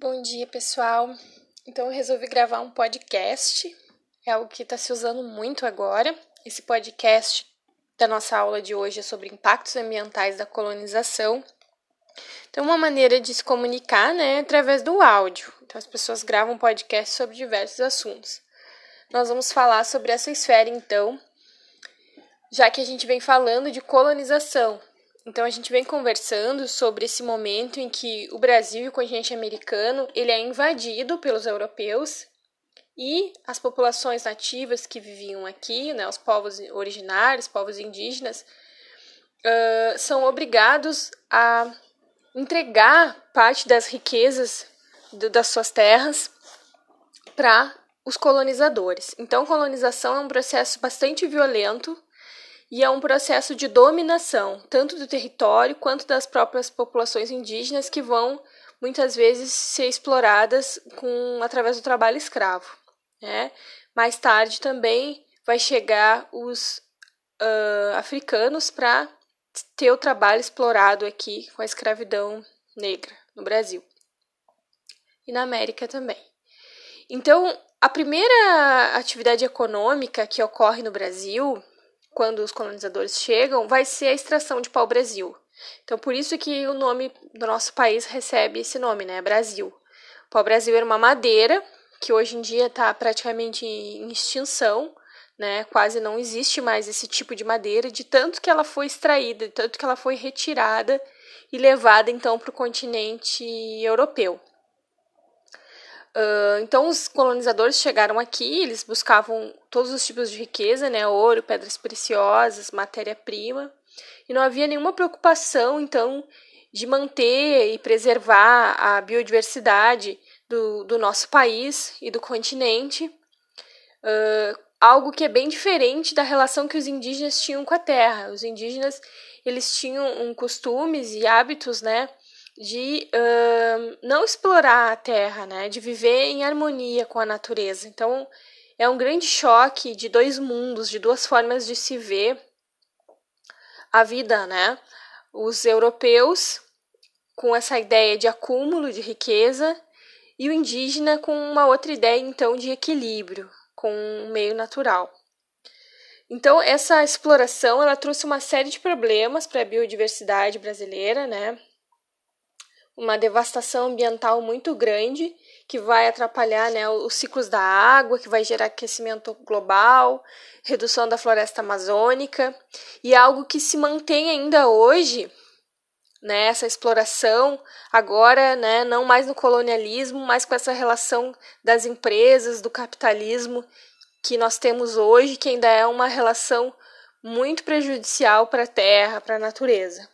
Bom dia, pessoal. Então, eu resolvi gravar um podcast. É algo que está se usando muito agora. Esse podcast da nossa aula de hoje é sobre impactos ambientais da colonização. Então, uma maneira de se comunicar né, é através do áudio. Então, as pessoas gravam podcast sobre diversos assuntos. Nós vamos falar sobre essa esfera, então, já que a gente vem falando de colonização. Então a gente vem conversando sobre esse momento em que o Brasil e o continente americano ele é invadido pelos europeus e as populações nativas que viviam aqui, né, os povos originários, povos indígenas, uh, são obrigados a entregar parte das riquezas do, das suas terras para os colonizadores. Então, colonização é um processo bastante violento e é um processo de dominação, tanto do território quanto das próprias populações indígenas que vão muitas vezes ser exploradas com através do trabalho escravo. Né? Mais tarde também vai chegar os uh, africanos para ter o trabalho explorado aqui com a escravidão negra no Brasil e na América também. Então, a primeira atividade econômica que ocorre no Brasil quando os colonizadores chegam, vai ser a extração de pau-brasil. Então, por isso que o nome do nosso país recebe esse nome, né? Brasil. O pau-brasil era uma madeira que hoje em dia está praticamente em extinção, né? Quase não existe mais esse tipo de madeira, de tanto que ela foi extraída, de tanto que ela foi retirada e levada então para o continente europeu. Uh, então, os colonizadores chegaram aqui, eles buscavam todos os tipos de riqueza, né? Ouro, pedras preciosas, matéria-prima. E não havia nenhuma preocupação, então, de manter e preservar a biodiversidade do, do nosso país e do continente. Uh, algo que é bem diferente da relação que os indígenas tinham com a terra. Os indígenas, eles tinham um costumes e hábitos, né? De uh, não explorar a terra, né, de viver em harmonia com a natureza. Então, é um grande choque de dois mundos, de duas formas de se ver a vida, né? Os europeus com essa ideia de acúmulo de riqueza e o indígena com uma outra ideia então de equilíbrio com o meio natural. Então essa exploração ela trouxe uma série de problemas para a biodiversidade brasileira, né? Uma devastação ambiental muito grande que vai atrapalhar né, os ciclos da água, que vai gerar aquecimento global, redução da floresta amazônica, e é algo que se mantém ainda hoje, né, exploração, agora né, não mais no colonialismo, mas com essa relação das empresas, do capitalismo que nós temos hoje, que ainda é uma relação muito prejudicial para a terra, para a natureza.